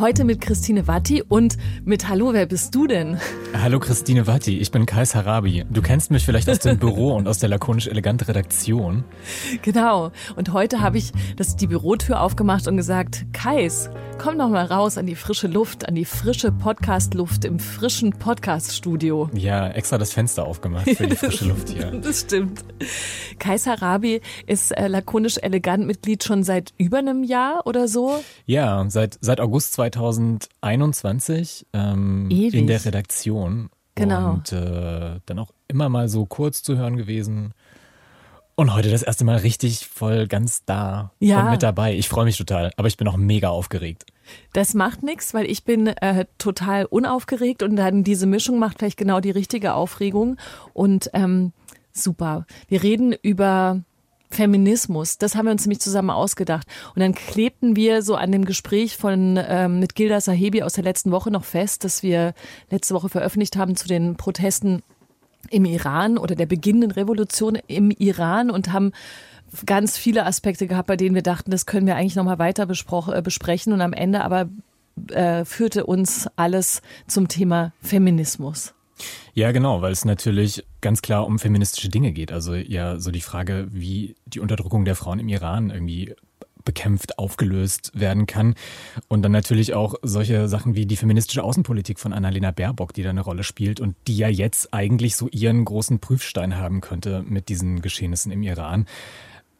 Heute mit Christine Watti und mit Hallo, wer bist du denn? Hallo Christine Watti, ich bin Kais Harabi. Du kennst mich vielleicht aus dem Büro und aus der lakonisch elegante Redaktion. Genau. Und heute habe ich das, die Bürotür aufgemacht und gesagt, Kais, komm doch mal raus an die frische Luft, an die frische Podcast-Luft im frischen Podcast-Studio. Ja, extra das Fenster aufgemacht für die frische Luft hier. Das stimmt. Kais Harabi ist äh, lakonisch elegant Mitglied schon seit über einem Jahr oder so? Ja, seit, seit August 2020 2021 ähm, in der Redaktion. Genau. Und äh, dann auch immer mal so kurz zu hören gewesen. Und heute das erste Mal richtig voll ganz da ja. und mit dabei. Ich freue mich total, aber ich bin auch mega aufgeregt. Das macht nichts, weil ich bin äh, total unaufgeregt und dann diese Mischung macht vielleicht genau die richtige Aufregung. Und ähm, super. Wir reden über Feminismus. Das haben wir uns nämlich zusammen ausgedacht. Und dann klebten wir so an dem Gespräch von ähm, mit Gilda Sahebi aus der letzten Woche noch fest, dass wir letzte Woche veröffentlicht haben zu den Protesten im Iran oder der beginnenden Revolution im Iran und haben ganz viele Aspekte gehabt, bei denen wir dachten, das können wir eigentlich nochmal weiter äh, besprechen. Und am Ende aber äh, führte uns alles zum Thema Feminismus. Ja, genau, weil es natürlich ganz klar um feministische Dinge geht. Also ja, so die Frage, wie die Unterdrückung der Frauen im Iran irgendwie bekämpft, aufgelöst werden kann. Und dann natürlich auch solche Sachen wie die feministische Außenpolitik von Annalena Baerbock, die da eine Rolle spielt und die ja jetzt eigentlich so ihren großen Prüfstein haben könnte mit diesen Geschehnissen im Iran.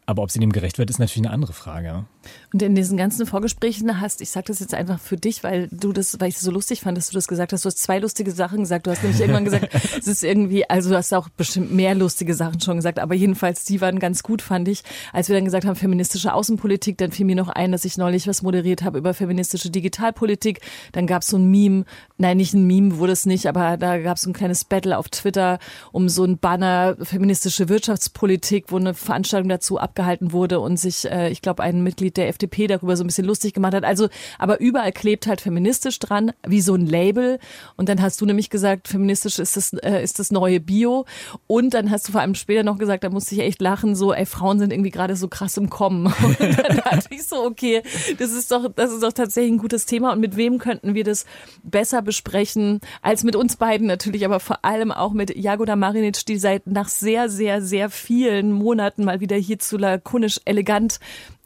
Aber ob sie dem gerecht wird, ist natürlich eine andere Frage. Und in diesen ganzen Vorgesprächen hast, ich sage das jetzt einfach für dich, weil du das, weil ich es so lustig fand, dass du das gesagt hast. Du hast zwei lustige Sachen gesagt. Du hast nämlich irgendwann gesagt, es ist irgendwie, also du hast auch bestimmt mehr lustige Sachen schon gesagt, aber jedenfalls die waren ganz gut, fand ich. Als wir dann gesagt haben, feministische Außenpolitik, dann fiel mir noch ein, dass ich neulich was moderiert habe über feministische Digitalpolitik. Dann gab es so ein Meme, nein, nicht ein Meme wurde es nicht, aber da gab es so ein kleines Battle auf Twitter um so ein Banner feministische Wirtschaftspolitik, wo eine Veranstaltung dazu abgehalten abgehalten wurde und sich, äh, ich glaube, ein Mitglied der FDP darüber so ein bisschen lustig gemacht hat. Also, aber überall klebt halt feministisch dran, wie so ein Label. Und dann hast du nämlich gesagt, feministisch ist das, äh, ist das neue Bio. Und dann hast du vor allem später noch gesagt, da musste ich echt lachen, so, ey, Frauen sind irgendwie gerade so krass im Kommen. Und dann dachte ich so, okay, das ist doch, das ist doch tatsächlich ein gutes Thema. Und mit wem könnten wir das besser besprechen als mit uns beiden natürlich, aber vor allem auch mit Jagoda Marinic, die seit nach sehr, sehr, sehr vielen Monaten mal wieder hier zu lakonisch elegant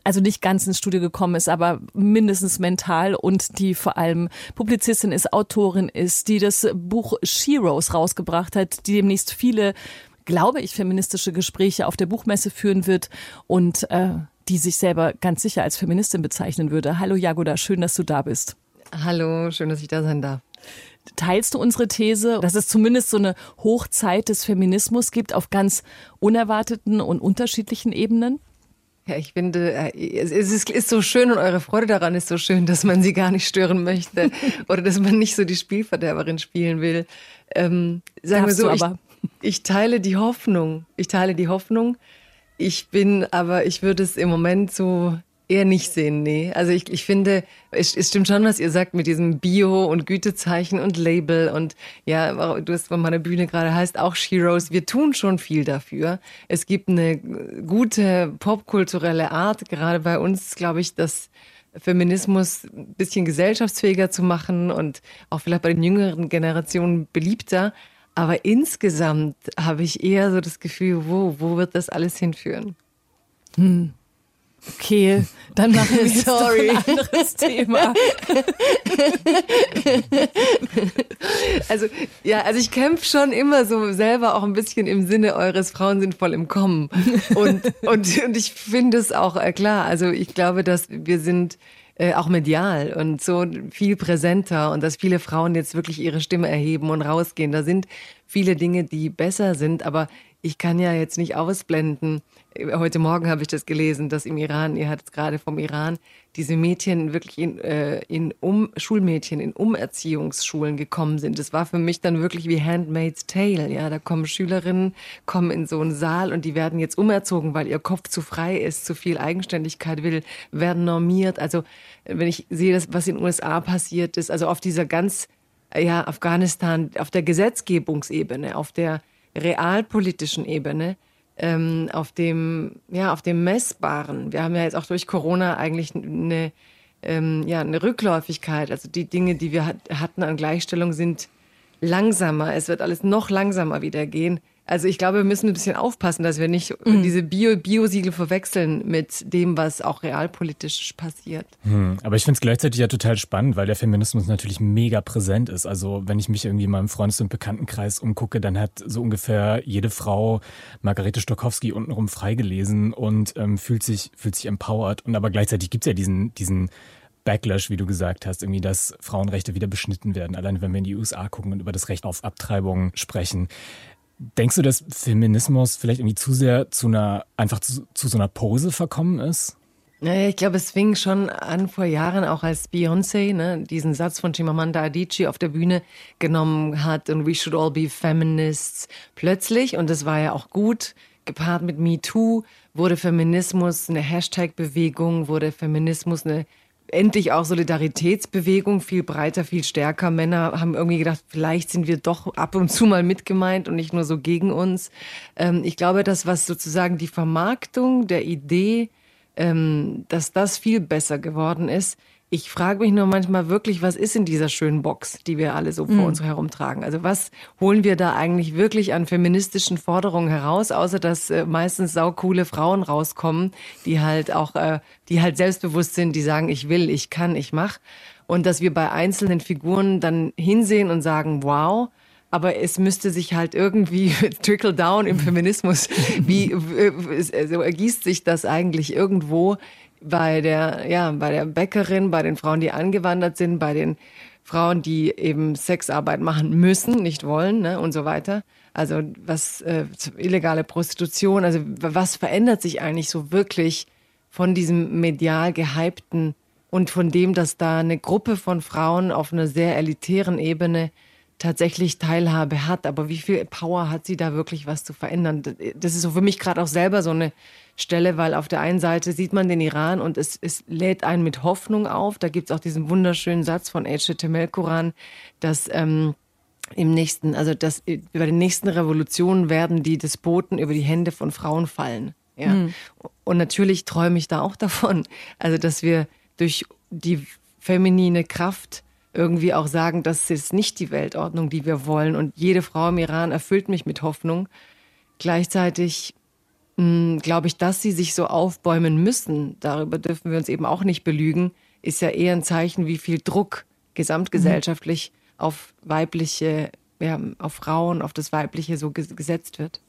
also nicht ganz ins Studio gekommen ist, aber mindestens mental und die vor allem Publizistin ist, Autorin ist, die das Buch Sheroes rausgebracht hat, die demnächst viele, glaube ich, feministische Gespräche auf der Buchmesse führen wird und äh, die sich selber ganz sicher als Feministin bezeichnen würde. Hallo Jagoda, schön, dass du da bist. Hallo, schön, dass ich da sein darf. Teilst du unsere These, dass es zumindest so eine Hochzeit des Feminismus gibt auf ganz unerwarteten und unterschiedlichen Ebenen? Ja, ich finde, äh, es ist, ist, so schön und eure Freude daran ist so schön, dass man sie gar nicht stören möchte oder dass man nicht so die Spielverderberin spielen will. Ähm, sagen Darfst wir so, ich, ich teile die Hoffnung. Ich teile die Hoffnung. Ich bin aber, ich würde es im Moment so Eher nicht sehen, nee. Also ich, ich finde, es, es stimmt schon, was ihr sagt mit diesem Bio und Gütezeichen und Label und ja, du hast von meiner Bühne gerade heißt auch Sheroes. Wir tun schon viel dafür. Es gibt eine gute popkulturelle Art, gerade bei uns, glaube ich, dass Feminismus ein bisschen gesellschaftsfähiger zu machen und auch vielleicht bei den jüngeren Generationen beliebter. Aber insgesamt habe ich eher so das Gefühl, wo, wo wird das alles hinführen? Hm. Okay, dann machen wir Sorry. ein anderes Thema. also ja, also ich kämpfe schon immer so selber auch ein bisschen im Sinne eures Frauen sind voll im Kommen und und und ich finde es auch äh, klar. Also ich glaube, dass wir sind äh, auch medial und so viel präsenter und dass viele Frauen jetzt wirklich ihre Stimme erheben und rausgehen. Da sind viele Dinge, die besser sind, aber ich kann ja jetzt nicht ausblenden. Heute Morgen habe ich das gelesen, dass im Iran, ihr hattet gerade vom Iran, diese Mädchen wirklich in, äh, in um, Schulmädchen in Umerziehungsschulen gekommen sind. Das war für mich dann wirklich wie Handmaid's Tale. Ja, da kommen Schülerinnen, kommen in so einen Saal und die werden jetzt umerzogen, weil ihr Kopf zu frei ist, zu viel Eigenständigkeit will, werden normiert. Also wenn ich sehe, was in den USA passiert ist, also auf dieser ganz, ja, Afghanistan, auf der Gesetzgebungsebene, auf der realpolitischen Ebene, ähm, auf dem, ja, auf dem Messbaren. Wir haben ja jetzt auch durch Corona eigentlich eine, ähm, ja, eine Rückläufigkeit. Also die Dinge, die wir hat, hatten an Gleichstellung sind langsamer. Es wird alles noch langsamer wieder gehen. Also ich glaube, wir müssen ein bisschen aufpassen, dass wir nicht mhm. diese Bio Biosiegel verwechseln mit dem, was auch realpolitisch passiert. Hm, aber ich finde es gleichzeitig ja total spannend, weil der Feminismus natürlich mega präsent ist. Also wenn ich mich irgendwie in meinem Freundes- und Bekanntenkreis umgucke, dann hat so ungefähr jede Frau Margarete Stokowski untenrum freigelesen und ähm, fühlt sich fühlt sich empowered. Und aber gleichzeitig gibt es ja diesen diesen Backlash, wie du gesagt hast, irgendwie, dass Frauenrechte wieder beschnitten werden. Allein wenn wir in die USA gucken und über das Recht auf Abtreibung sprechen. Denkst du, dass Feminismus vielleicht irgendwie zu sehr zu einer, einfach zu, zu so einer Pose verkommen ist? Naja, ich glaube, es fing schon an vor Jahren, auch als Beyoncé ne, diesen Satz von Chimamanda Adichie auf der Bühne genommen hat und we should all be feminists. Plötzlich, und das war ja auch gut, gepaart mit Me Too, wurde Feminismus eine Hashtag-Bewegung, wurde Feminismus eine endlich auch Solidaritätsbewegung viel breiter, viel stärker. Männer haben irgendwie gedacht, vielleicht sind wir doch ab und zu mal mitgemeint und nicht nur so gegen uns. Ähm, ich glaube, das, was sozusagen die Vermarktung der Idee, ähm, dass das viel besser geworden ist, ich frage mich nur manchmal wirklich, was ist in dieser schönen Box, die wir alle so vor mhm. uns herumtragen? Also was holen wir da eigentlich wirklich an feministischen Forderungen heraus, außer dass äh, meistens saukoole Frauen rauskommen, die halt auch, äh, die halt selbstbewusst sind, die sagen, ich will, ich kann, ich mach. Und dass wir bei einzelnen Figuren dann hinsehen und sagen, wow, aber es müsste sich halt irgendwie trickle down im Feminismus. Wie äh, so ergießt sich das eigentlich irgendwo bei der, ja, bei der Bäckerin, bei den Frauen, die angewandert sind, bei den Frauen, die eben Sexarbeit machen müssen, nicht wollen ne, und so weiter. Also was äh, illegale Prostitution, also was verändert sich eigentlich so wirklich von diesem medial gehypten und von dem, dass da eine Gruppe von Frauen auf einer sehr elitären Ebene tatsächlich Teilhabe hat. Aber wie viel Power hat sie da wirklich was zu verändern? Das ist so für mich gerade auch selber so eine Stelle, weil auf der einen Seite sieht man den Iran und es, es lädt einen mit Hoffnung auf. Da gibt es auch diesen wunderschönen Satz von Ece Temelkuran, dass ähm, im nächsten, also dass über den nächsten Revolutionen werden die Despoten über die Hände von Frauen fallen. Ja. Mhm. Und natürlich träume ich da auch davon, also dass wir durch die feminine Kraft irgendwie auch sagen, das ist nicht die Weltordnung, die wir wollen. Und jede Frau im Iran erfüllt mich mit Hoffnung. Gleichzeitig hm, glaube ich, dass sie sich so aufbäumen müssen, darüber dürfen wir uns eben auch nicht belügen, ist ja eher ein Zeichen, wie viel Druck gesamtgesellschaftlich mhm. auf weibliche, ja, auf Frauen, auf das Weibliche so gesetzt wird.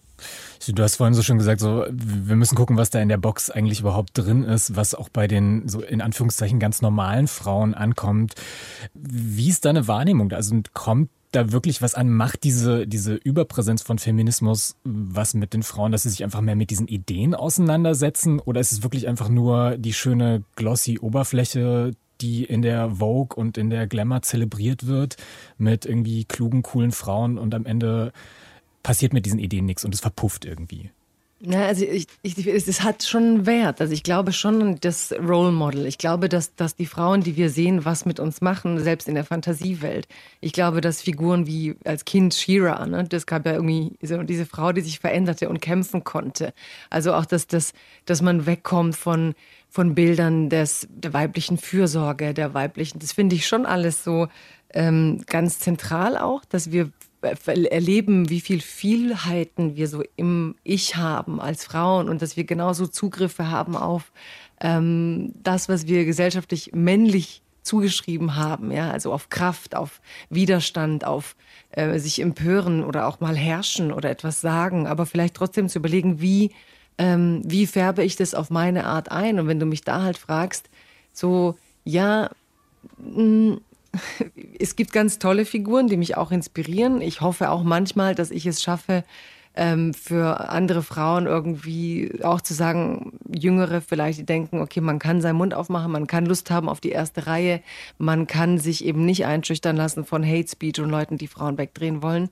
Du hast vorhin so schon gesagt, so, wir müssen gucken, was da in der Box eigentlich überhaupt drin ist, was auch bei den, so in Anführungszeichen, ganz normalen Frauen ankommt. Wie ist deine Wahrnehmung? Also kommt da wirklich was an? Macht diese, diese Überpräsenz von Feminismus was mit den Frauen, dass sie sich einfach mehr mit diesen Ideen auseinandersetzen? Oder ist es wirklich einfach nur die schöne glossy Oberfläche, die in der Vogue und in der Glamour zelebriert wird, mit irgendwie klugen, coolen Frauen und am Ende passiert mit diesen Ideen nichts und es verpufft irgendwie? Ja, also ich, ich, es hat schon Wert. Also ich glaube schon an das Role Model. Ich glaube, dass, dass die Frauen, die wir sehen, was mit uns machen, selbst in der Fantasiewelt. Ich glaube, dass Figuren wie als Kind Shira, ne, das gab ja irgendwie so diese Frau, die sich veränderte und kämpfen konnte. Also auch, dass, dass, dass man wegkommt von, von Bildern des, der weiblichen Fürsorge, der weiblichen, das finde ich schon alles so ähm, ganz zentral auch, dass wir erleben, wie viel Vielheiten wir so im Ich haben als Frauen und dass wir genauso Zugriffe haben auf ähm, das, was wir gesellschaftlich männlich zugeschrieben haben, ja, also auf Kraft, auf Widerstand, auf äh, sich empören oder auch mal herrschen oder etwas sagen, aber vielleicht trotzdem zu überlegen, wie ähm, wie färbe ich das auf meine Art ein? Und wenn du mich da halt fragst, so ja, mh, es gibt ganz tolle Figuren, die mich auch inspirieren. Ich hoffe auch manchmal, dass ich es schaffe, ähm, für andere Frauen irgendwie auch zu sagen, Jüngere vielleicht, die denken, okay, man kann seinen Mund aufmachen, man kann Lust haben auf die erste Reihe, man kann sich eben nicht einschüchtern lassen von Hate Speech und Leuten, die Frauen wegdrehen wollen.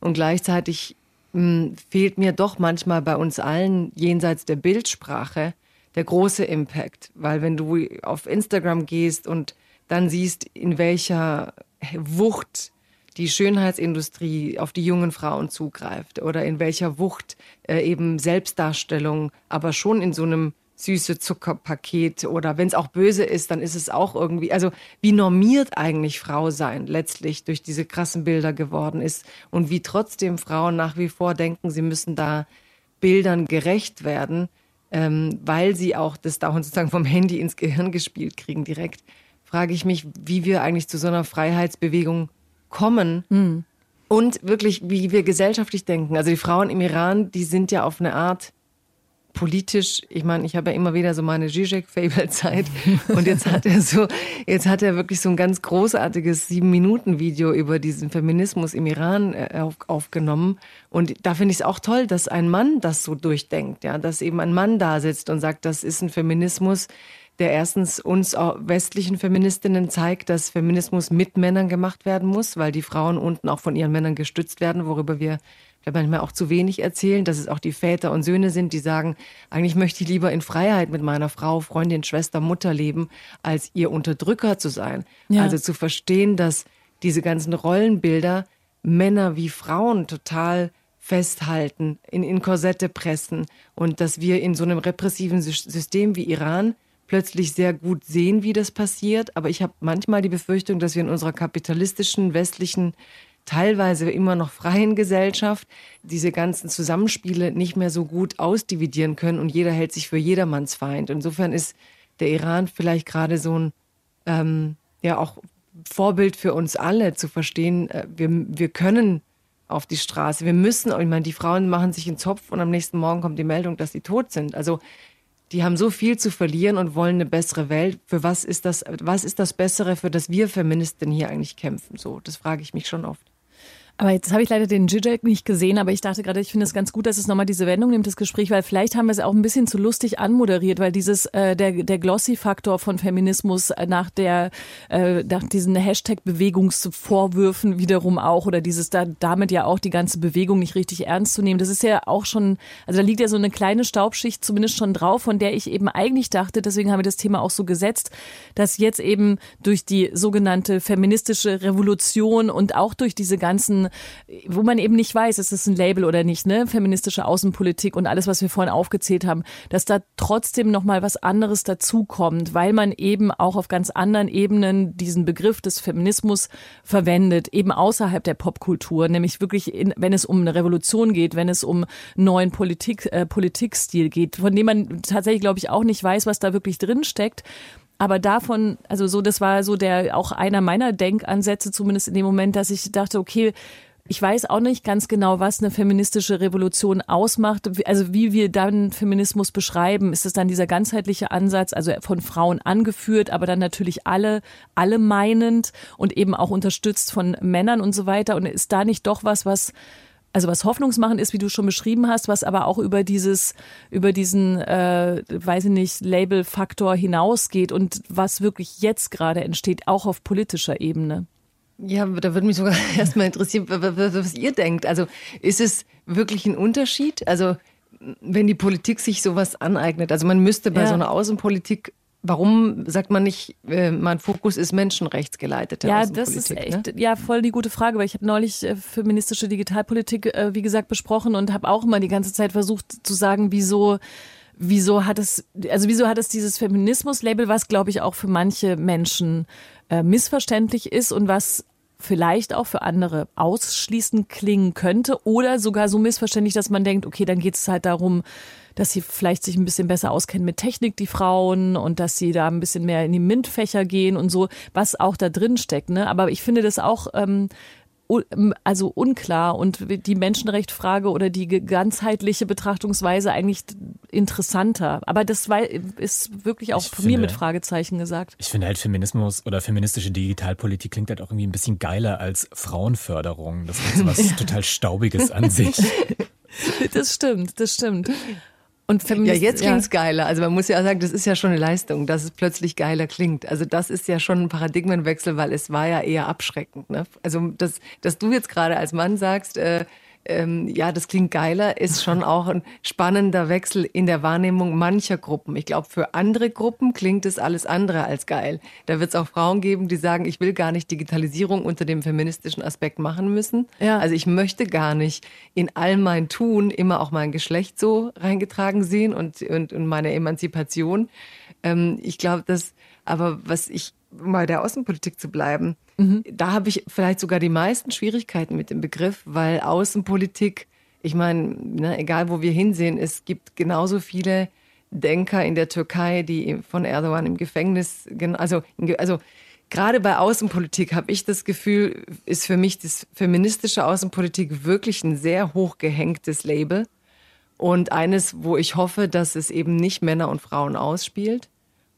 Und gleichzeitig mh, hm, fehlt mir doch manchmal bei uns allen jenseits der Bildsprache der große Impact, weil wenn du auf Instagram gehst und dann siehst, in welcher Wucht die Schönheitsindustrie auf die jungen Frauen zugreift oder in welcher Wucht äh, eben Selbstdarstellung, aber schon in so einem süße Zuckerpaket oder wenn es auch böse ist, dann ist es auch irgendwie, also wie normiert eigentlich Frau sein letztlich durch diese krassen Bilder geworden ist und wie trotzdem Frauen nach wie vor denken, sie müssen da Bildern gerecht werden, ähm, weil sie auch das da sozusagen vom Handy ins Gehirn gespielt kriegen direkt, frage ich mich, wie wir eigentlich zu so einer Freiheitsbewegung kommen. Mhm. Und wirklich, wie wir gesellschaftlich denken. Also die Frauen im Iran, die sind ja auf eine Art politisch, ich meine, ich habe ja immer wieder so meine Zizek-Fable-Zeit und jetzt hat er so, jetzt hat er wirklich so ein ganz großartiges Sieben-Minuten-Video über diesen Feminismus im Iran äh, auf, aufgenommen und da finde ich es auch toll, dass ein Mann das so durchdenkt, ja, dass eben ein Mann da sitzt und sagt, das ist ein Feminismus, der erstens uns westlichen Feministinnen zeigt, dass Feminismus mit Männern gemacht werden muss, weil die Frauen unten auch von ihren Männern gestützt werden, worüber wir manchmal auch zu wenig erzählen, dass es auch die Väter und Söhne sind, die sagen, eigentlich möchte ich lieber in Freiheit mit meiner Frau, Freundin, Schwester, Mutter leben, als ihr Unterdrücker zu sein. Ja. Also zu verstehen, dass diese ganzen Rollenbilder Männer wie Frauen total festhalten, in, in Korsette pressen und dass wir in so einem repressiven System wie Iran plötzlich sehr gut sehen, wie das passiert. Aber ich habe manchmal die Befürchtung, dass wir in unserer kapitalistischen westlichen teilweise immer noch freien Gesellschaft diese ganzen Zusammenspiele nicht mehr so gut ausdividieren können und jeder hält sich für jedermanns Feind. Insofern ist der Iran vielleicht gerade so ein ähm, ja auch Vorbild für uns alle zu verstehen, äh, wir, wir können auf die Straße, wir müssen, ich meine, die Frauen machen sich einen Zopf und am nächsten Morgen kommt die Meldung, dass sie tot sind. Also die haben so viel zu verlieren und wollen eine bessere Welt. Für was ist das, was ist das Bessere, für das wir Feministinnen hier eigentlich kämpfen? So, das frage ich mich schon oft. Aber jetzt habe ich leider den Zizek nicht gesehen, aber ich dachte gerade, ich finde es ganz gut, dass es nochmal diese Wendung nimmt, das Gespräch, weil vielleicht haben wir es auch ein bisschen zu lustig anmoderiert, weil dieses, äh, der, der Glossy-Faktor von Feminismus äh, nach der, äh, nach diesen Hashtag-Bewegungsvorwürfen wiederum auch oder dieses da, damit ja auch die ganze Bewegung nicht richtig ernst zu nehmen, das ist ja auch schon, also da liegt ja so eine kleine Staubschicht zumindest schon drauf, von der ich eben eigentlich dachte, deswegen haben wir das Thema auch so gesetzt, dass jetzt eben durch die sogenannte feministische Revolution und auch durch diese ganzen wo man eben nicht weiß, ist es ein Label oder nicht, ne? Feministische Außenpolitik und alles, was wir vorhin aufgezählt haben, dass da trotzdem nochmal was anderes dazukommt, weil man eben auch auf ganz anderen Ebenen diesen Begriff des Feminismus verwendet, eben außerhalb der Popkultur, nämlich wirklich, in, wenn es um eine Revolution geht, wenn es um neuen Politik, äh, Politikstil geht, von dem man tatsächlich, glaube ich, auch nicht weiß, was da wirklich drin steckt. Aber davon, also so, das war so der auch einer meiner Denkansätze, zumindest in dem Moment, dass ich dachte, okay, ich weiß auch nicht ganz genau, was eine feministische Revolution ausmacht. Also wie wir dann Feminismus beschreiben, ist es dann dieser ganzheitliche Ansatz, also von Frauen angeführt, aber dann natürlich alle, alle meinend und eben auch unterstützt von Männern und so weiter. Und ist da nicht doch was, was also was hoffnungsmachend ist, wie du schon beschrieben hast, was aber auch über dieses, über diesen, äh, weiß ich nicht, Label-Faktor hinausgeht und was wirklich jetzt gerade entsteht, auch auf politischer Ebene. Ja, da würde mich sogar erstmal interessieren, was ihr denkt. Also ist es wirklich ein Unterschied? Also wenn die Politik sich sowas aneignet, also man müsste bei ja. so einer Außenpolitik Warum sagt man nicht, äh, mein Fokus ist menschenrechtsgeleitete Ja, das ist echt, ne? ja, voll die gute Frage, weil ich habe neulich äh, feministische Digitalpolitik, äh, wie gesagt, besprochen und habe auch immer die ganze Zeit versucht zu sagen, wieso wieso hat es, also wieso hat es dieses Feminismus-Label, was glaube ich auch für manche Menschen äh, missverständlich ist und was vielleicht auch für andere ausschließend klingen könnte oder sogar so missverständlich, dass man denkt, okay, dann geht es halt darum, dass sie vielleicht sich ein bisschen besser auskennen mit Technik, die Frauen, und dass sie da ein bisschen mehr in die MINT-Fächer gehen und so, was auch da drin steckt. Ne? Aber ich finde das auch ähm, also unklar und die Menschenrechtsfrage oder die ganzheitliche Betrachtungsweise eigentlich interessanter. Aber das ist wirklich auch ich von finde, mir mit Fragezeichen gesagt. Ich finde halt Feminismus oder feministische Digitalpolitik klingt halt auch irgendwie ein bisschen geiler als Frauenförderung. Das ist was ja. total Staubiges an sich. Das stimmt, das stimmt. Und Feminist, ja, jetzt klingt's ja. geiler. Also man muss ja sagen, das ist ja schon eine Leistung, dass es plötzlich geiler klingt. Also das ist ja schon ein Paradigmenwechsel, weil es war ja eher abschreckend. Ne? Also dass, dass du jetzt gerade als Mann sagst, äh, ähm, ja, das klingt geiler, ist schon auch ein spannender Wechsel in der Wahrnehmung mancher Gruppen. Ich glaube, für andere Gruppen klingt es alles andere als geil. Da wird es auch Frauen geben, die sagen, ich will gar nicht Digitalisierung unter dem feministischen Aspekt machen müssen. Ja. Also ich möchte gar nicht in all mein Tun immer auch mein Geschlecht so reingetragen sehen und, und, und meine Emanzipation. Ähm, ich glaube, dass, aber was ich, mal der Außenpolitik zu bleiben, Mhm. Da habe ich vielleicht sogar die meisten Schwierigkeiten mit dem Begriff, weil Außenpolitik, ich meine, ne, egal wo wir hinsehen, es gibt genauso viele Denker in der Türkei, die von Erdogan im Gefängnis, also, also gerade bei Außenpolitik habe ich das Gefühl, ist für mich das feministische Außenpolitik wirklich ein sehr hochgehängtes Label und eines, wo ich hoffe, dass es eben nicht Männer und Frauen ausspielt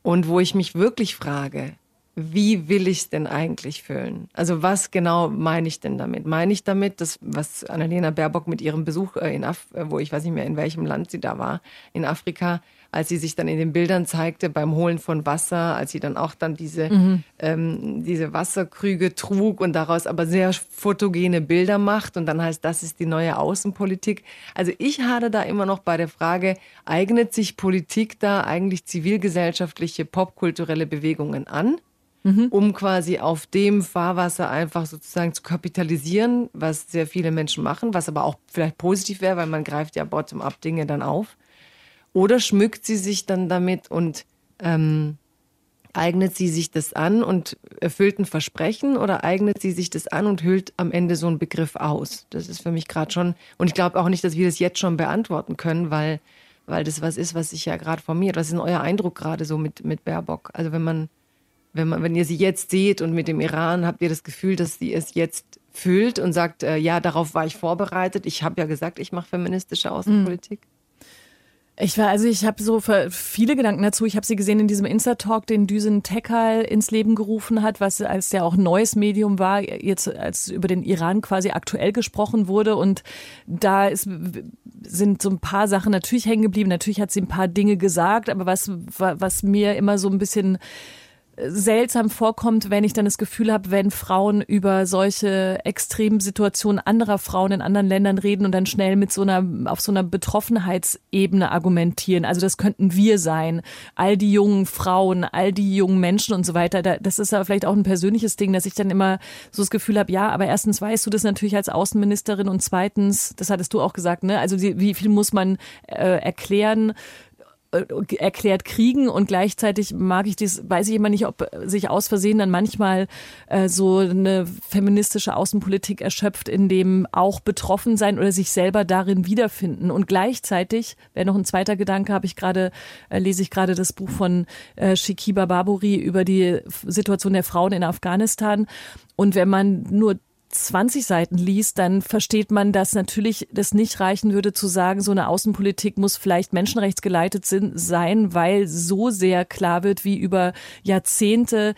und wo ich mich wirklich frage, wie will ich es denn eigentlich füllen? Also was genau meine ich denn damit? Meine ich damit, das, was Annalena Baerbock mit ihrem Besuch äh, in Af wo ich weiß nicht mehr, in welchem Land sie da war, in Afrika, als sie sich dann in den Bildern zeigte beim Holen von Wasser, als sie dann auch dann diese, mhm. ähm, diese Wasserkrüge trug und daraus aber sehr fotogene Bilder macht und dann heißt, das ist die neue Außenpolitik. Also ich hatte da immer noch bei der Frage, eignet sich Politik da eigentlich zivilgesellschaftliche, popkulturelle Bewegungen an? Mhm. um quasi auf dem Fahrwasser einfach sozusagen zu kapitalisieren, was sehr viele Menschen machen, was aber auch vielleicht positiv wäre, weil man greift ja bottom-up Dinge dann auf. Oder schmückt sie sich dann damit und ähm, eignet sie sich das an und erfüllt ein Versprechen oder eignet sie sich das an und hüllt am Ende so einen Begriff aus? Das ist für mich gerade schon, und ich glaube auch nicht, dass wir das jetzt schon beantworten können, weil, weil das was ist, was sich ja gerade formiert. Was ist denn euer Eindruck gerade so mit, mit Baerbock? Also wenn man wenn, man, wenn ihr sie jetzt seht und mit dem Iran, habt ihr das Gefühl, dass sie es jetzt fühlt und sagt, äh, ja, darauf war ich vorbereitet. Ich habe ja gesagt, ich mache feministische Außenpolitik. Ich war, also ich habe so viele Gedanken dazu. Ich habe sie gesehen in diesem Insta-Talk, den Düsen Tekal ins Leben gerufen hat, was als der auch neues Medium war, jetzt als über den Iran quasi aktuell gesprochen wurde. Und da ist, sind so ein paar Sachen natürlich hängen geblieben. Natürlich hat sie ein paar Dinge gesagt, aber was, was mir immer so ein bisschen seltsam vorkommt, wenn ich dann das Gefühl habe, wenn Frauen über solche extremen Situationen anderer Frauen in anderen Ländern reden und dann schnell mit so einer auf so einer Betroffenheitsebene argumentieren. Also das könnten wir sein, all die jungen Frauen, all die jungen Menschen und so weiter. Das ist aber vielleicht auch ein persönliches Ding, dass ich dann immer so das Gefühl habe, ja, aber erstens weißt du das natürlich als Außenministerin und zweitens, das hattest du auch gesagt, ne? Also wie viel muss man äh, erklären? Äh, erklärt kriegen und gleichzeitig mag ich dies, weiß ich immer nicht, ob sich aus Versehen dann manchmal äh, so eine feministische Außenpolitik erschöpft, in dem auch betroffen sein oder sich selber darin wiederfinden. Und gleichzeitig, wäre noch ein zweiter Gedanke, habe ich gerade, äh, lese ich gerade das Buch von äh, Shikiba Baburi über die Situation der Frauen in Afghanistan. Und wenn man nur 20 Seiten liest, dann versteht man, dass natürlich das nicht reichen würde zu sagen, so eine Außenpolitik muss vielleicht menschenrechtsgeleitet sein, weil so sehr klar wird, wie über Jahrzehnte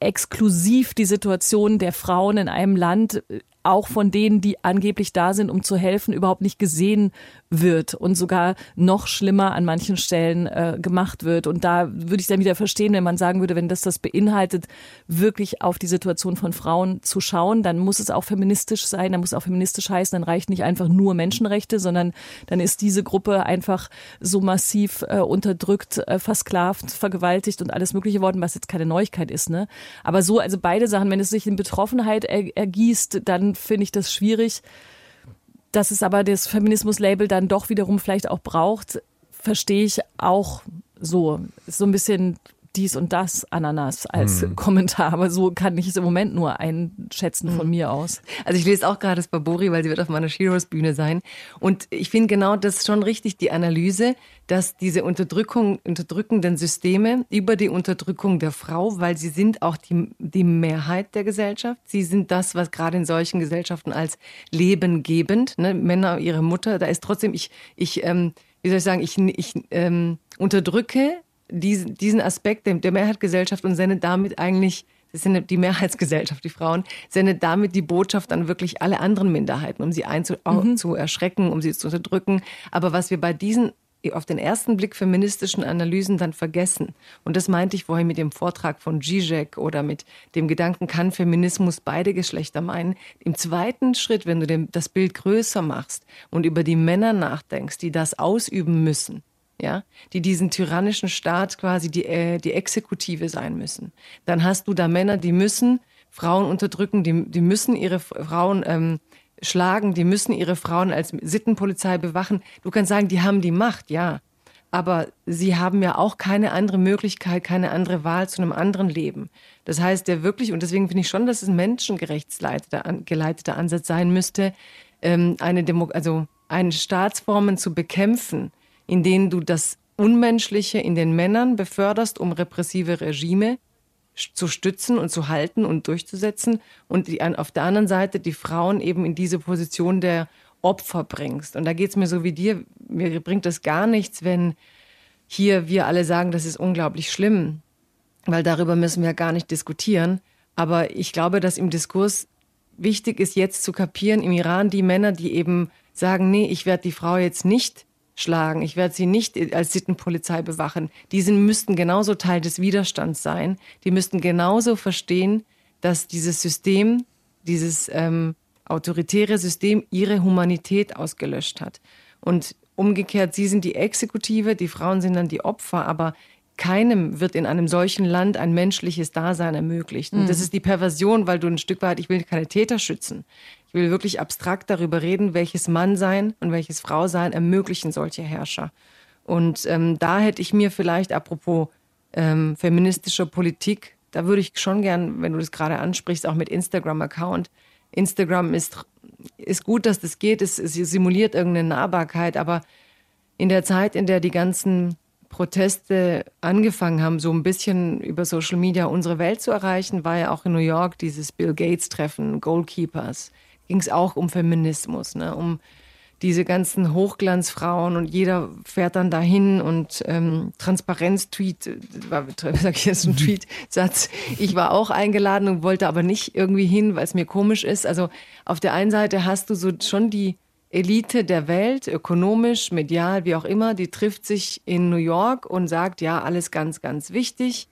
exklusiv die Situation der Frauen in einem Land auch von denen, die angeblich da sind, um zu helfen, überhaupt nicht gesehen wird und sogar noch schlimmer an manchen Stellen äh, gemacht wird. Und da würde ich dann wieder verstehen, wenn man sagen würde, wenn das das beinhaltet, wirklich auf die Situation von Frauen zu schauen, dann muss es auch feministisch sein, dann muss es auch feministisch heißen, dann reicht nicht einfach nur Menschenrechte, sondern dann ist diese Gruppe einfach so massiv äh, unterdrückt, äh, versklavt, vergewaltigt und alles Mögliche worden, was jetzt keine Neuigkeit ist. Ne? Aber so, also beide Sachen, wenn es sich in Betroffenheit er, ergießt, dann finde ich das schwierig. Dass es aber das Feminismus-Label dann doch wiederum vielleicht auch braucht, verstehe ich auch so. Ist so ein bisschen dies und das Ananas als hm. Kommentar. Aber so kann ich es im Moment nur einschätzen von hm. mir aus. Also ich lese auch gerade das Babori, weil sie wird auf meiner Shiros Bühne sein. Und ich finde genau das schon richtig, die Analyse, dass diese Unterdrückung, unterdrückenden Systeme über die Unterdrückung der Frau, weil sie sind auch die, die Mehrheit der Gesellschaft. Sie sind das, was gerade in solchen Gesellschaften als lebengebend, ne, Männer, ihre Mutter, da ist trotzdem, ich, ich, ähm, wie soll ich sagen, ich, ich ähm, unterdrücke diesen, diesen Aspekt der, der Mehrheitsgesellschaft und sendet damit eigentlich das sind die Mehrheitsgesellschaft, die Frauen, sendet damit die Botschaft an wirklich alle anderen Minderheiten, um sie einzu mhm. zu erschrecken, um sie zu unterdrücken. Aber was wir bei diesen auf den ersten Blick feministischen Analysen dann vergessen. Und das meinte ich vorhin mit dem Vortrag von Zizek oder mit dem Gedanken, kann Feminismus beide Geschlechter meinen? Im zweiten Schritt, wenn du das Bild größer machst und über die Männer nachdenkst, die das ausüben müssen, ja, die diesen tyrannischen Staat quasi die, äh, die Exekutive sein müssen. Dann hast du da Männer, die müssen Frauen unterdrücken, die, die müssen ihre Frauen ähm, schlagen, die müssen ihre Frauen als Sittenpolizei bewachen. Du kannst sagen, die haben die Macht, ja. Aber sie haben ja auch keine andere Möglichkeit, keine andere Wahl zu einem anderen Leben. Das heißt, der wirklich, und deswegen finde ich schon, dass es ein menschengerechtgeleiteter Ansatz sein müsste, ähm, eine Demo also eine Staatsformen zu bekämpfen, in denen du das Unmenschliche in den Männern beförderst, um repressive Regime zu stützen und zu halten und durchzusetzen und die, auf der anderen Seite die Frauen eben in diese Position der Opfer bringst. Und da geht es mir so wie dir, mir bringt das gar nichts, wenn hier wir alle sagen, das ist unglaublich schlimm, weil darüber müssen wir gar nicht diskutieren. Aber ich glaube, dass im Diskurs wichtig ist, jetzt zu kapieren, im Iran die Männer, die eben sagen, nee, ich werde die Frau jetzt nicht schlagen. Ich werde sie nicht als Sittenpolizei bewachen. Diese müssten genauso Teil des Widerstands sein. Die müssten genauso verstehen, dass dieses System, dieses ähm, autoritäre System ihre Humanität ausgelöscht hat. Und umgekehrt, sie sind die Exekutive, die Frauen sind dann die Opfer, aber keinem wird in einem solchen Land ein menschliches Dasein ermöglicht. Und das mhm. ist die Perversion, weil du ein Stück weit, ich will keine Täter schützen. Ich will wirklich abstrakt darüber reden, welches Mannsein und welches Frausein ermöglichen solche Herrscher. Und ähm, da hätte ich mir vielleicht, apropos ähm, feministischer Politik, da würde ich schon gern, wenn du das gerade ansprichst, auch mit Instagram-Account. Instagram ist, ist gut, dass das geht, es, es simuliert irgendeine Nahbarkeit, aber in der Zeit, in der die ganzen Proteste angefangen haben, so ein bisschen über Social Media unsere Welt zu erreichen, war ja auch in New York dieses Bill Gates-Treffen, Goalkeepers ging es auch um Feminismus, ne? um diese ganzen Hochglanzfrauen und jeder fährt dann dahin und ähm, Transparenz-Tweet, sag ich jetzt ein Tweet-Satz. Ich war auch eingeladen und wollte aber nicht irgendwie hin, weil es mir komisch ist. Also auf der einen Seite hast du so schon die Elite der Welt, ökonomisch, medial, wie auch immer, die trifft sich in New York und sagt, ja, alles ganz, ganz wichtig.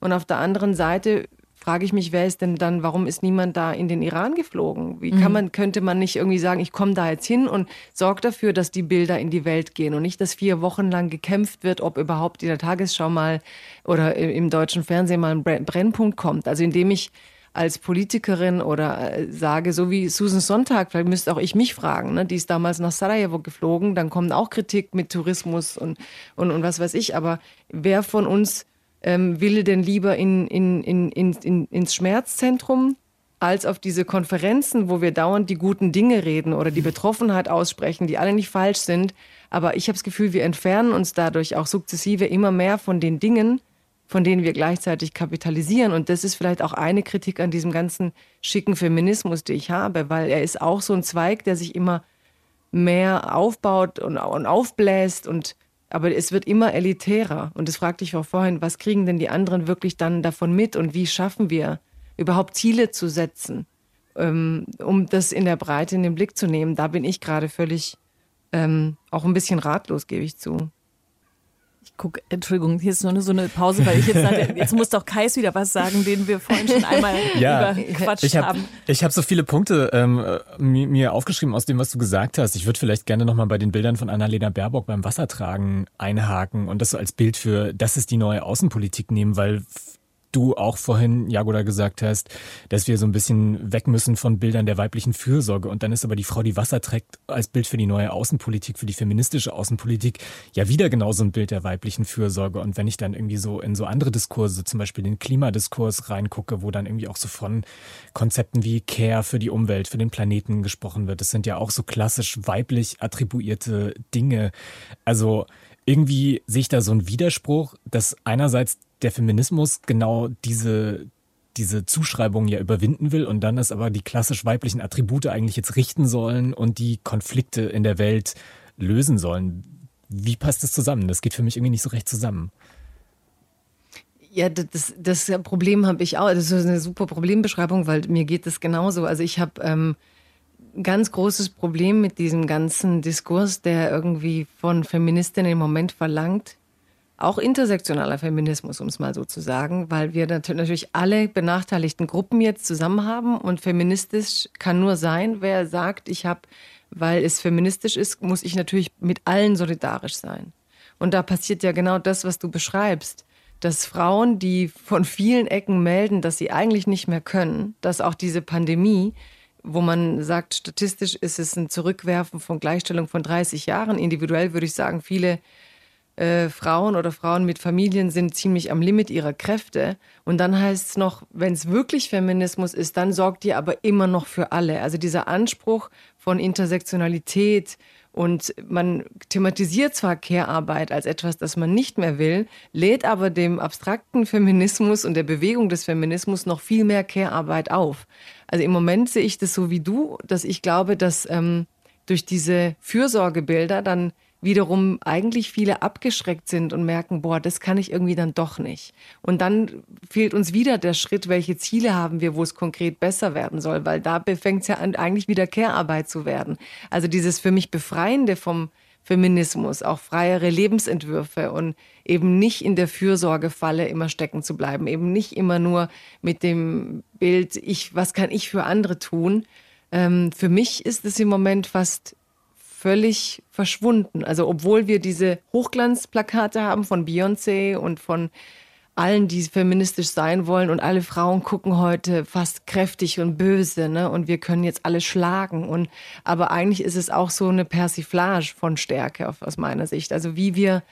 Und auf der anderen Seite frage ich mich, wer ist denn dann, warum ist niemand da in den Iran geflogen? Wie kann mhm. man, könnte man nicht irgendwie sagen, ich komme da jetzt hin und sorge dafür, dass die Bilder in die Welt gehen und nicht, dass vier Wochen lang gekämpft wird, ob überhaupt in der Tagesschau mal oder im deutschen Fernsehen mal ein Brennpunkt kommt. Also indem ich als Politikerin oder äh, sage, so wie Susan Sonntag, vielleicht müsste auch ich mich fragen, ne? die ist damals nach Sarajevo geflogen, dann kommt auch Kritik mit Tourismus und, und, und was weiß ich, aber wer von uns ähm, will denn lieber in, in, in, in, ins Schmerzzentrum als auf diese Konferenzen, wo wir dauernd die guten Dinge reden oder die Betroffenheit aussprechen, die alle nicht falsch sind. Aber ich habe das Gefühl, wir entfernen uns dadurch auch sukzessive immer mehr von den Dingen, von denen wir gleichzeitig kapitalisieren. Und das ist vielleicht auch eine Kritik an diesem ganzen schicken Feminismus, die ich habe, weil er ist auch so ein Zweig, der sich immer mehr aufbaut und, und aufbläst und aber es wird immer elitärer. Und das fragte ich auch vorhin, was kriegen denn die anderen wirklich dann davon mit und wie schaffen wir überhaupt Ziele zu setzen, ähm, um das in der Breite in den Blick zu nehmen? Da bin ich gerade völlig ähm, auch ein bisschen ratlos, gebe ich zu. Ich gucke, Entschuldigung, hier ist nur so eine Pause, weil ich jetzt sagte, jetzt muss doch Kais wieder was sagen, den wir vorhin schon einmal ja, überquatscht ich hab, haben. Ich habe so viele Punkte ähm, mir aufgeschrieben aus dem, was du gesagt hast. Ich würde vielleicht gerne nochmal bei den Bildern von Annalena Baerbock beim Wassertragen einhaken und das so als Bild für, das ist die neue Außenpolitik nehmen, weil du auch vorhin, Jagoda, gesagt hast, dass wir so ein bisschen weg müssen von Bildern der weiblichen Fürsorge. Und dann ist aber die Frau, die Wasser trägt, als Bild für die neue Außenpolitik, für die feministische Außenpolitik, ja wieder genauso ein Bild der weiblichen Fürsorge. Und wenn ich dann irgendwie so in so andere Diskurse, zum Beispiel den Klimadiskurs reingucke, wo dann irgendwie auch so von Konzepten wie Care für die Umwelt, für den Planeten gesprochen wird, das sind ja auch so klassisch weiblich attribuierte Dinge. Also irgendwie sehe ich da so einen Widerspruch, dass einerseits der Feminismus genau diese, diese Zuschreibung ja überwinden will und dann es aber die klassisch weiblichen Attribute eigentlich jetzt richten sollen und die Konflikte in der Welt lösen sollen. Wie passt das zusammen? Das geht für mich irgendwie nicht so recht zusammen. Ja, das, das Problem habe ich auch. Das ist eine super Problembeschreibung, weil mir geht das genauso. Also ich habe ähm, ganz großes Problem mit diesem ganzen Diskurs, der irgendwie von Feministinnen im Moment verlangt, auch intersektionaler Feminismus, um es mal so zu sagen, weil wir natürlich alle benachteiligten Gruppen jetzt zusammen haben und feministisch kann nur sein, wer sagt, ich habe, weil es feministisch ist, muss ich natürlich mit allen solidarisch sein. Und da passiert ja genau das, was du beschreibst, dass Frauen, die von vielen Ecken melden, dass sie eigentlich nicht mehr können, dass auch diese Pandemie wo man sagt, statistisch ist es ein Zurückwerfen von Gleichstellung von 30 Jahren. Individuell würde ich sagen, viele äh, Frauen oder Frauen mit Familien sind ziemlich am Limit ihrer Kräfte. Und dann heißt es noch, wenn es wirklich Feminismus ist, dann sorgt ihr aber immer noch für alle. Also dieser Anspruch von Intersektionalität und man thematisiert zwar Care-Arbeit als etwas, das man nicht mehr will, lädt aber dem abstrakten Feminismus und der Bewegung des Feminismus noch viel mehr Care-Arbeit auf. Also im Moment sehe ich das so wie du, dass ich glaube, dass ähm, durch diese Fürsorgebilder dann wiederum eigentlich viele abgeschreckt sind und merken, boah, das kann ich irgendwie dann doch nicht. Und dann fehlt uns wieder der Schritt, welche Ziele haben wir, wo es konkret besser werden soll, weil da fängt es ja an, eigentlich wieder Care-Arbeit zu werden. Also dieses für mich Befreiende vom Feminismus, auch freiere Lebensentwürfe und eben nicht in der Fürsorgefalle immer stecken zu bleiben, eben nicht immer nur mit dem Bild, ich, was kann ich für andere tun. Ähm, für mich ist es im Moment fast völlig verschwunden. Also obwohl wir diese Hochglanzplakate haben von Beyoncé und von allen, die feministisch sein wollen und alle Frauen gucken heute fast kräftig und böse, ne? Und wir können jetzt alle schlagen. Und aber eigentlich ist es auch so eine Persiflage von Stärke aus meiner Sicht. Also wie wir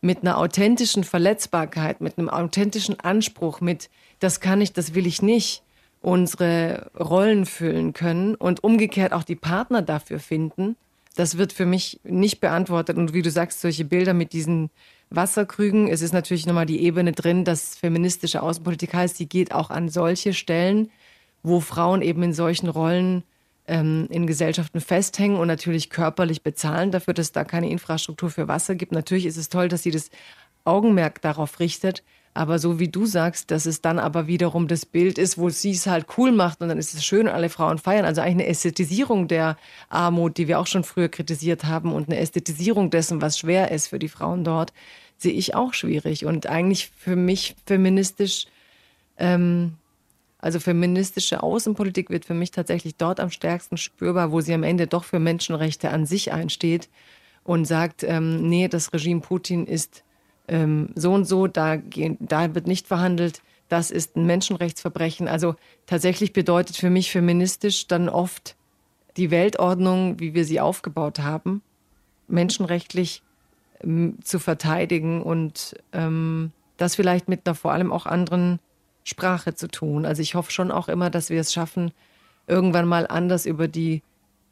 mit einer authentischen Verletzbarkeit, mit einem authentischen Anspruch, mit das kann ich, das will ich nicht, unsere Rollen füllen können und umgekehrt auch die Partner dafür finden das wird für mich nicht beantwortet. Und wie du sagst, solche Bilder mit diesen Wasserkrügen, es ist natürlich nochmal die Ebene drin, dass feministische Außenpolitik heißt, die geht auch an solche Stellen, wo Frauen eben in solchen Rollen ähm, in Gesellschaften festhängen und natürlich körperlich bezahlen dafür, dass es da keine Infrastruktur für Wasser gibt. Natürlich ist es toll, dass sie das Augenmerk darauf richtet. Aber so wie du sagst, dass es dann aber wiederum das Bild ist, wo sie es halt cool macht und dann ist es schön, alle Frauen feiern. Also eigentlich eine Ästhetisierung der Armut, die wir auch schon früher kritisiert haben und eine Ästhetisierung dessen, was schwer ist für die Frauen dort, sehe ich auch schwierig. Und eigentlich für mich feministisch, ähm, also feministische Außenpolitik wird für mich tatsächlich dort am stärksten spürbar, wo sie am Ende doch für Menschenrechte an sich einsteht und sagt, ähm, nee, das Regime Putin ist ähm, so und so, da, da wird nicht verhandelt, das ist ein Menschenrechtsverbrechen. Also tatsächlich bedeutet für mich feministisch dann oft die Weltordnung, wie wir sie aufgebaut haben, menschenrechtlich ähm, zu verteidigen und ähm, das vielleicht mit einer vor allem auch anderen Sprache zu tun. Also ich hoffe schon auch immer, dass wir es schaffen, irgendwann mal anders über die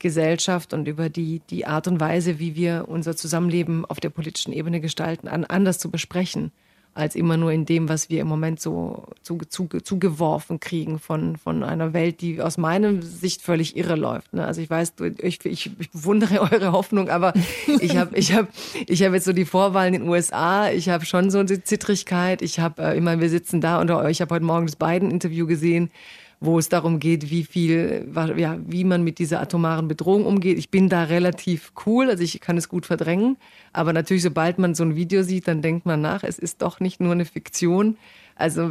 Gesellschaft und über die, die Art und Weise, wie wir unser Zusammenleben auf der politischen Ebene gestalten, an, anders zu besprechen, als immer nur in dem, was wir im Moment so zugeworfen zu, kriegen von, von einer Welt, die aus meiner Sicht völlig irre läuft. Ne? Also ich weiß, ich, ich, ich bewundere eure Hoffnung, aber ich habe ich hab, ich hab jetzt so die Vorwahlen in den USA, ich habe schon so eine Zittrigkeit, ich habe äh, immer, wir sitzen da unter euch, ich habe heute Morgen das Biden-Interview gesehen, wo es darum geht, wie viel, ja, wie man mit dieser atomaren Bedrohung umgeht. Ich bin da relativ cool, also ich kann es gut verdrängen. Aber natürlich, sobald man so ein Video sieht, dann denkt man nach, es ist doch nicht nur eine Fiktion. Also,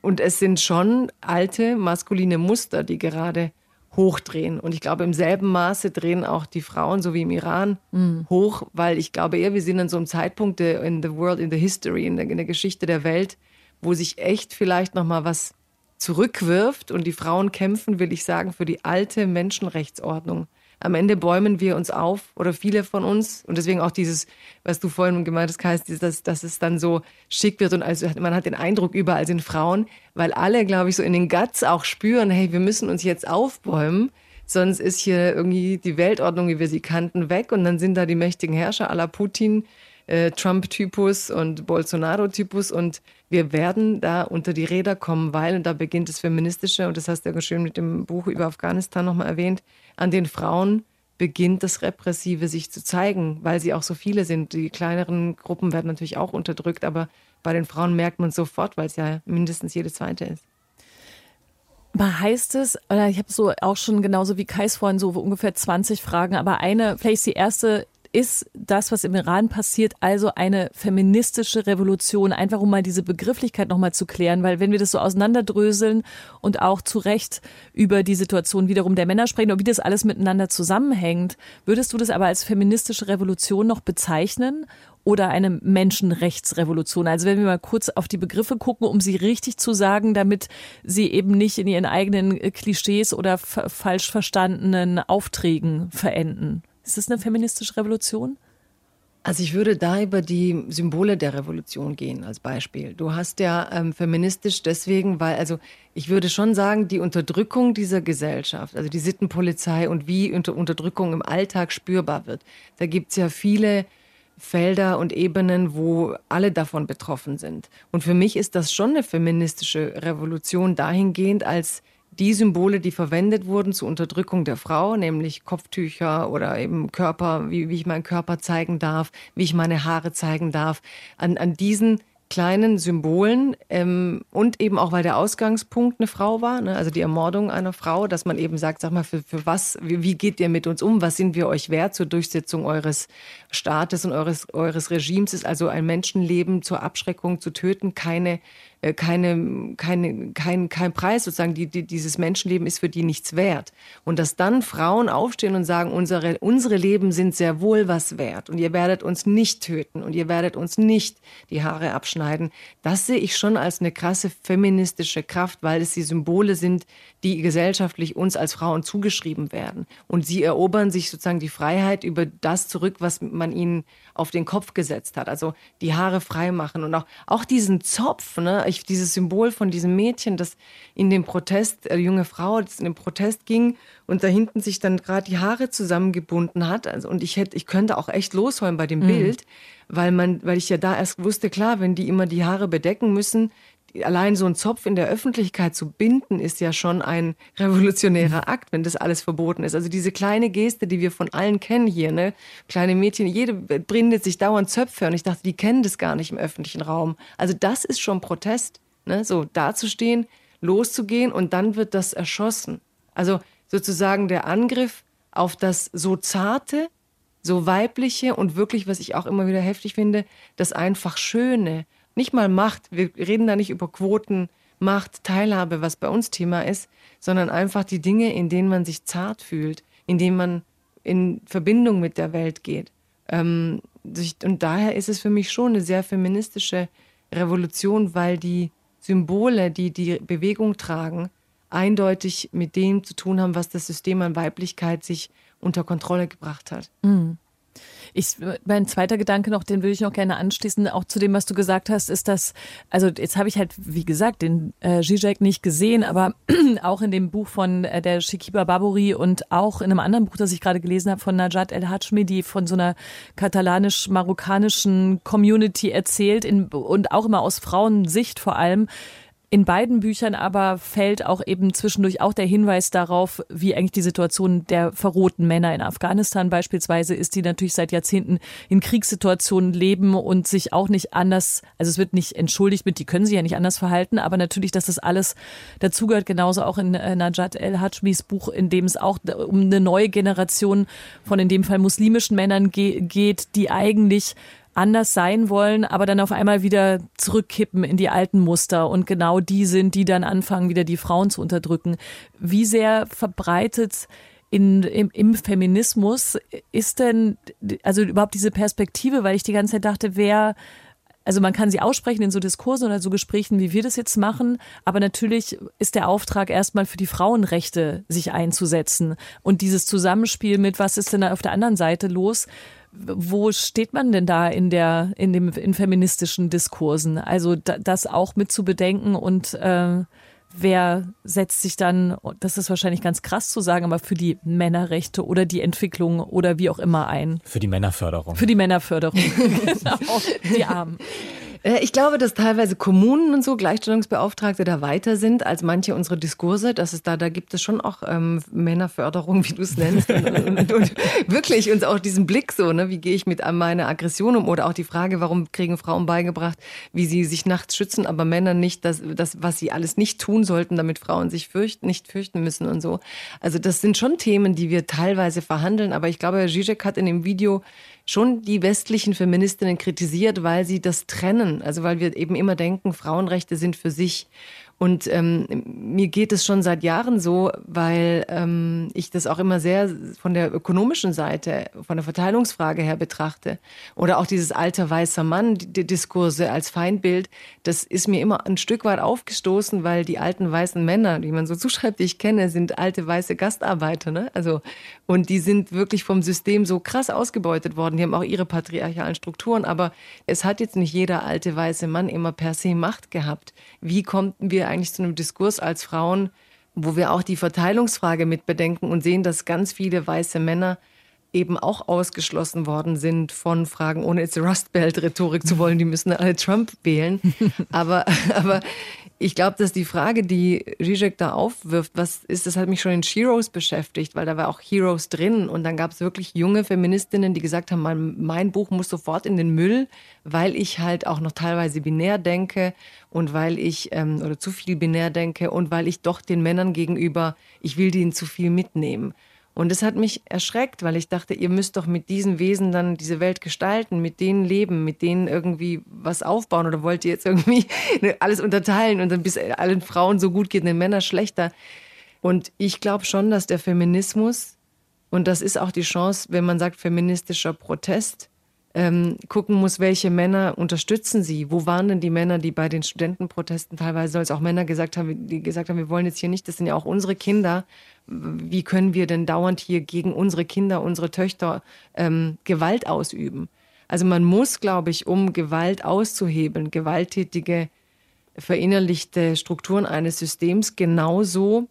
und es sind schon alte maskuline Muster, die gerade hochdrehen. Und ich glaube, im selben Maße drehen auch die Frauen, so wie im Iran, mhm. hoch, weil ich glaube eher, wir sind an so einem Zeitpunkt in the world, in the history, in der, in der Geschichte der Welt, wo sich echt vielleicht nochmal was zurückwirft und die Frauen kämpfen, will ich sagen, für die alte Menschenrechtsordnung. Am Ende bäumen wir uns auf oder viele von uns und deswegen auch dieses, was du vorhin gemeint hast, heißt, dass, dass es dann so schick wird und also man hat den Eindruck, überall sind Frauen, weil alle, glaube ich, so in den Guts auch spüren, hey, wir müssen uns jetzt aufbäumen, sonst ist hier irgendwie die Weltordnung, wie wir sie kannten, weg und dann sind da die mächtigen Herrscher aller Putin, äh, Trump-Typus und Bolsonaro-Typus und wir werden da unter die Räder kommen, weil, und da beginnt das Feministische, und das hast du ja schön mit dem Buch über Afghanistan nochmal erwähnt, an den Frauen beginnt das Repressive sich zu zeigen, weil sie auch so viele sind. Die kleineren Gruppen werden natürlich auch unterdrückt, aber bei den Frauen merkt man sofort, weil es ja mindestens jede zweite ist. Aber heißt es, oder ich habe so auch schon genauso wie Kais vorhin so ungefähr 20 Fragen, aber eine, vielleicht die erste, ist das, was im Iran passiert, also eine feministische Revolution? Einfach um mal diese Begrifflichkeit nochmal zu klären, weil wenn wir das so auseinanderdröseln und auch zu Recht über die Situation wiederum der Männer sprechen und wie das alles miteinander zusammenhängt, würdest du das aber als feministische Revolution noch bezeichnen? Oder eine Menschenrechtsrevolution. Also wenn wir mal kurz auf die Begriffe gucken, um sie richtig zu sagen, damit sie eben nicht in ihren eigenen Klischees oder falsch verstandenen Aufträgen verenden. Ist das eine feministische Revolution? Also ich würde da über die Symbole der Revolution gehen als Beispiel. Du hast ja ähm, feministisch deswegen, weil, also ich würde schon sagen, die Unterdrückung dieser Gesellschaft, also die Sittenpolizei und wie unter Unterdrückung im Alltag spürbar wird, da gibt es ja viele Felder und Ebenen, wo alle davon betroffen sind. Und für mich ist das schon eine feministische Revolution dahingehend, als die Symbole, die verwendet wurden zur Unterdrückung der Frau, nämlich Kopftücher oder eben Körper, wie, wie ich meinen Körper zeigen darf, wie ich meine Haare zeigen darf, an, an diesen kleinen Symbolen ähm, und eben auch, weil der Ausgangspunkt eine Frau war, ne? also die Ermordung einer Frau, dass man eben sagt, sag mal, für, für was, wie, wie geht ihr mit uns um, was sind wir euch wert zur Durchsetzung eures Staates und eures, eures Regimes, ist also ein Menschenleben zur Abschreckung zu töten, keine äh, keine, keine, kein, kein Preis, sozusagen, die, die, dieses Menschenleben ist für die nichts wert. Und dass dann Frauen aufstehen und sagen, unsere, unsere Leben sind sehr wohl was wert und ihr werdet uns nicht töten und ihr werdet uns nicht die Haare abschneiden, das sehe ich schon als eine krasse feministische Kraft, weil es die Symbole sind, die gesellschaftlich uns als Frauen zugeschrieben werden. Und sie erobern sich sozusagen die Freiheit über das zurück, was man ihnen auf den Kopf gesetzt hat. Also die Haare frei machen und auch, auch diesen Zopf, ne? Ich, dieses Symbol von diesem Mädchen, das in den Protest, äh, junge Frau, das in den Protest ging und da hinten sich dann gerade die Haare zusammengebunden hat. Also, und ich hätte, ich könnte auch echt losheulen bei dem mhm. Bild, weil man, weil ich ja da erst wusste, klar, wenn die immer die Haare bedecken müssen, allein so ein Zopf in der Öffentlichkeit zu binden, ist ja schon ein revolutionärer Akt, wenn das alles verboten ist. Also diese kleine Geste, die wir von allen kennen hier, ne? Kleine Mädchen, jede brindet sich dauernd Zöpfe und ich dachte, die kennen das gar nicht im öffentlichen Raum. Also das ist schon Protest, ne? So dazustehen, loszugehen und dann wird das erschossen. Also sozusagen der Angriff auf das so zarte, so weibliche und wirklich, was ich auch immer wieder heftig finde, das einfach Schöne nicht mal Macht, wir reden da nicht über Quoten, Macht, Teilhabe, was bei uns Thema ist, sondern einfach die Dinge, in denen man sich zart fühlt, in denen man in Verbindung mit der Welt geht. Ähm, und daher ist es für mich schon eine sehr feministische Revolution, weil die Symbole, die die Bewegung tragen, eindeutig mit dem zu tun haben, was das System an Weiblichkeit sich unter Kontrolle gebracht hat. Mhm. Ich, mein zweiter Gedanke noch, den würde ich noch gerne anschließen, auch zu dem, was du gesagt hast, ist, dass, also jetzt habe ich halt, wie gesagt, den äh, Zizek nicht gesehen, aber auch in dem Buch von äh, der Shikiba Baburi und auch in einem anderen Buch, das ich gerade gelesen habe, von Najat El Hajmi, die von so einer katalanisch-marokkanischen Community erzählt in, und auch immer aus Frauensicht vor allem, in beiden Büchern aber fällt auch eben zwischendurch auch der Hinweis darauf, wie eigentlich die Situation der verrohten Männer in Afghanistan beispielsweise ist, die natürlich seit Jahrzehnten in Kriegssituationen leben und sich auch nicht anders, also es wird nicht entschuldigt mit, die können sich ja nicht anders verhalten, aber natürlich, dass das alles dazugehört, genauso auch in äh, Najat El-Hajmis Buch, in dem es auch um eine neue Generation von in dem Fall muslimischen Männern geht, die eigentlich anders sein wollen, aber dann auf einmal wieder zurückkippen in die alten Muster. Und genau die sind, die dann anfangen, wieder die Frauen zu unterdrücken. Wie sehr verbreitet in, im, im Feminismus ist denn, also überhaupt diese Perspektive, weil ich die ganze Zeit dachte, wer, also man kann sie aussprechen in so Diskursen oder so Gesprächen, wie wir das jetzt machen, aber natürlich ist der Auftrag erstmal für die Frauenrechte sich einzusetzen. Und dieses Zusammenspiel mit, was ist denn da auf der anderen Seite los, wo steht man denn da in der in dem in feministischen Diskursen? Also da, das auch mit zu bedenken und äh, wer setzt sich dann, das ist wahrscheinlich ganz krass zu sagen, aber für die Männerrechte oder die Entwicklung oder wie auch immer ein? Für die Männerförderung. Für die Männerförderung, genau, die Armen. Äh, ich glaube, dass teilweise Kommunen und so Gleichstellungsbeauftragte da weiter sind als manche unserer Diskurse. Dass es da, da gibt es schon auch ähm, Männerförderung, wie du es nennst. und, und, und, wirklich und auch diesen Blick so, ne, wie gehe ich mit meiner Aggression um oder auch die Frage, warum kriegen Frauen beigebracht, wie sie sich nachts schützen, aber Männer nicht, das, das was sie alles nicht tun sollten, damit Frauen sich fürchten, nicht fürchten müssen und so. Also das sind schon Themen, die wir teilweise verhandeln, aber ich glaube, Herr Zizek hat in dem Video schon die westlichen Feministinnen kritisiert, weil sie das trennen. Also weil wir eben immer denken, Frauenrechte sind für sich. Und ähm, mir geht es schon seit Jahren so, weil ähm, ich das auch immer sehr von der ökonomischen Seite, von der Verteilungsfrage her betrachte. Oder auch dieses alter weißer Mann, die Diskurse als Feindbild, das ist mir immer ein Stück weit aufgestoßen, weil die alten weißen Männer, die man so zuschreibt, die ich kenne, sind alte weiße Gastarbeiter. Ne? Also, und die sind wirklich vom System so krass ausgebeutet worden. Die haben auch ihre patriarchalen Strukturen, aber es hat jetzt nicht jeder alte weiße Mann immer per se Macht gehabt. Wie kommen wir eigentlich zu einem Diskurs als Frauen, wo wir auch die Verteilungsfrage mit bedenken und sehen, dass ganz viele weiße Männer eben auch ausgeschlossen worden sind von Fragen, ohne jetzt Rust Belt Rhetorik zu wollen, die müssen alle Trump wählen. Aber, aber ich glaube, dass die Frage, die Zizek da aufwirft, was ist, das hat mich schon in Heroes beschäftigt, weil da war auch Heroes drin und dann gab es wirklich junge Feministinnen, die gesagt haben, mein, mein Buch muss sofort in den Müll, weil ich halt auch noch teilweise binär denke und weil ich, ähm, oder zu viel binär denke und weil ich doch den Männern gegenüber, ich will denen zu viel mitnehmen. Und das hat mich erschreckt, weil ich dachte, ihr müsst doch mit diesen Wesen dann diese Welt gestalten, mit denen leben, mit denen irgendwie was aufbauen oder wollt ihr jetzt irgendwie alles unterteilen und dann bis allen Frauen so gut geht, den Männern schlechter. Und ich glaube schon, dass der Feminismus, und das ist auch die Chance, wenn man sagt feministischer Protest, ähm, gucken muss, welche Männer unterstützen sie. Wo waren denn die Männer, die bei den Studentenprotesten teilweise es auch Männer gesagt haben, die gesagt haben, wir wollen jetzt hier nicht, das sind ja auch unsere Kinder wie können wir denn dauernd hier gegen unsere Kinder, unsere Töchter ähm, Gewalt ausüben? Also man muss, glaube ich, um Gewalt auszuhebeln, gewalttätige, verinnerlichte Strukturen eines Systems genauso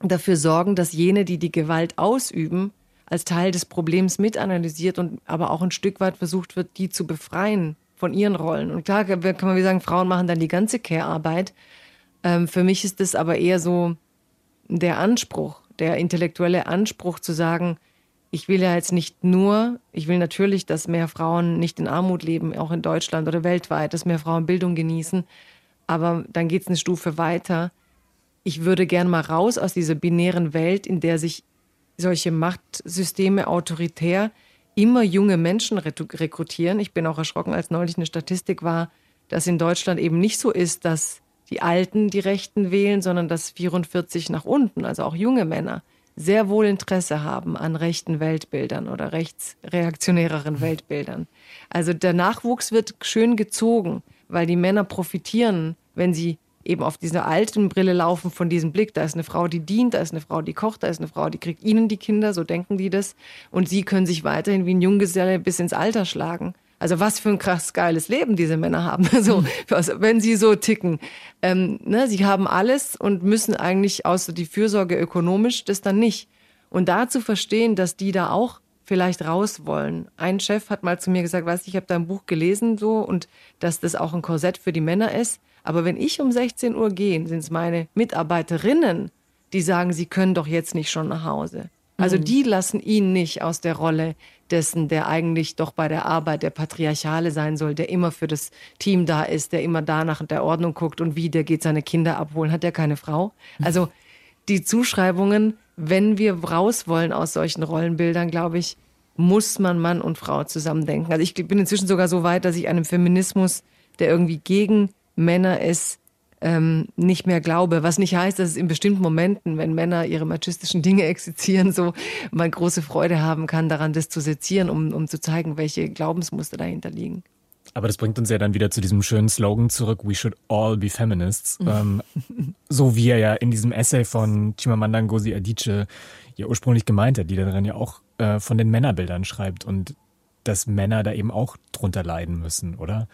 dafür sorgen, dass jene, die die Gewalt ausüben, als Teil des Problems mitanalysiert und aber auch ein Stück weit versucht wird, die zu befreien von ihren Rollen. Und klar kann man wie sagen, Frauen machen dann die ganze Care-Arbeit. Ähm, für mich ist das aber eher so, der Anspruch, der intellektuelle Anspruch zu sagen, ich will ja jetzt nicht nur, ich will natürlich, dass mehr Frauen nicht in Armut leben, auch in Deutschland oder weltweit, dass mehr Frauen Bildung genießen, aber dann geht es eine Stufe weiter. Ich würde gern mal raus aus dieser binären Welt, in der sich solche Machtsysteme autoritär immer junge Menschen rekrutieren. Ich bin auch erschrocken, als neulich eine Statistik war, dass in Deutschland eben nicht so ist, dass die Alten die Rechten wählen, sondern dass 44 nach unten, also auch junge Männer, sehr wohl Interesse haben an rechten Weltbildern oder rechtsreaktionäreren Weltbildern. Also der Nachwuchs wird schön gezogen, weil die Männer profitieren, wenn sie eben auf dieser alten Brille laufen von diesem Blick. Da ist eine Frau, die dient, da ist eine Frau, die kocht, da ist eine Frau, die kriegt ihnen die Kinder, so denken die das. Und sie können sich weiterhin wie ein Junggeselle bis ins Alter schlagen. Also was für ein krass geiles Leben diese Männer haben, so, wenn sie so ticken. Ähm, ne, sie haben alles und müssen eigentlich außer die Fürsorge ökonomisch das dann nicht. Und da zu verstehen, dass die da auch vielleicht raus wollen. Ein Chef hat mal zu mir gesagt, weißt du, ich habe da ein Buch gelesen so und dass das auch ein Korsett für die Männer ist. Aber wenn ich um 16 Uhr gehe, sind es meine Mitarbeiterinnen, die sagen, sie können doch jetzt nicht schon nach Hause. Also mhm. die lassen ihn nicht aus der Rolle dessen, der eigentlich doch bei der Arbeit der Patriarchale sein soll, der immer für das Team da ist, der immer da nach der Ordnung guckt und wie, der geht seine Kinder abholen. Hat der keine Frau? Also die Zuschreibungen, wenn wir raus wollen aus solchen Rollenbildern, glaube ich, muss man Mann und Frau zusammen denken. Also ich bin inzwischen sogar so weit, dass ich einem Feminismus, der irgendwie gegen Männer ist, ähm, nicht mehr glaube. Was nicht heißt, dass es in bestimmten Momenten, wenn Männer ihre machistischen Dinge exerzieren, so man große Freude haben kann, daran das zu sezieren, um, um zu zeigen, welche Glaubensmuster dahinter liegen. Aber das bringt uns ja dann wieder zu diesem schönen Slogan zurück, we should all be feminists. Mhm. Ähm, so wie er ja in diesem Essay von Chimamanda Ngozi Adichie ja ursprünglich gemeint hat, die darin ja auch äh, von den Männerbildern schreibt und dass Männer da eben auch drunter leiden müssen, oder?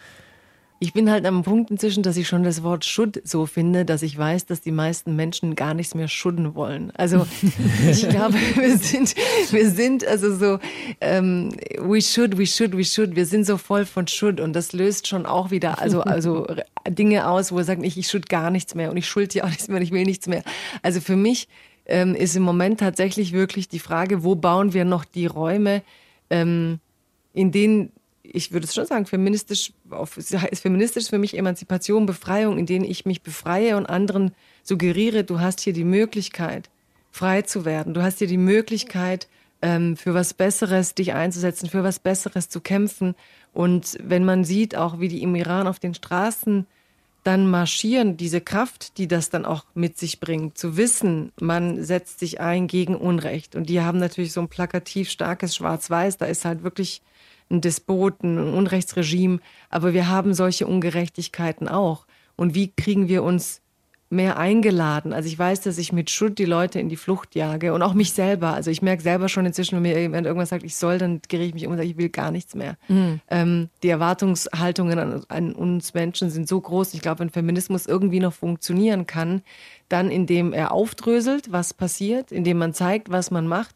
Ich bin halt am Punkt inzwischen, dass ich schon das Wort Schudd so finde, dass ich weiß, dass die meisten Menschen gar nichts mehr schudden wollen. Also ich glaube, wir sind, wir sind also so, ähm, we should, we should, we should. Wir sind so voll von Schudd und das löst schon auch wieder also, also Dinge aus, wo er sagt, ich, ich schuld gar nichts mehr und ich schuld dir auch nichts mehr und ich will nichts mehr. Also für mich ähm, ist im Moment tatsächlich wirklich die Frage, wo bauen wir noch die Räume, ähm, in denen ich würde es schon sagen, feministisch, ist feministisch für mich Emanzipation, Befreiung, in denen ich mich befreie und anderen suggeriere, du hast hier die Möglichkeit, frei zu werden. Du hast hier die Möglichkeit, ähm, für was Besseres dich einzusetzen, für was Besseres zu kämpfen. Und wenn man sieht, auch wie die im Iran auf den Straßen dann marschieren, diese Kraft, die das dann auch mit sich bringt, zu wissen, man setzt sich ein gegen Unrecht. Und die haben natürlich so ein plakativ starkes Schwarz-Weiß, da ist halt wirklich ein Despoten, ein Unrechtsregime, aber wir haben solche Ungerechtigkeiten auch. Und wie kriegen wir uns mehr eingeladen? Also ich weiß, dass ich mit Schuld die Leute in die Flucht jage und auch mich selber. Also ich merke selber schon inzwischen, wenn mir jemand irgendwas sagt, ich soll, dann drehe ich mich um und sage, ich will gar nichts mehr. Mhm. Ähm, die Erwartungshaltungen an, an, uns Menschen sind so groß. Ich glaube, wenn Feminismus irgendwie noch funktionieren kann, dann indem er aufdröselt, was passiert, indem man zeigt, was man macht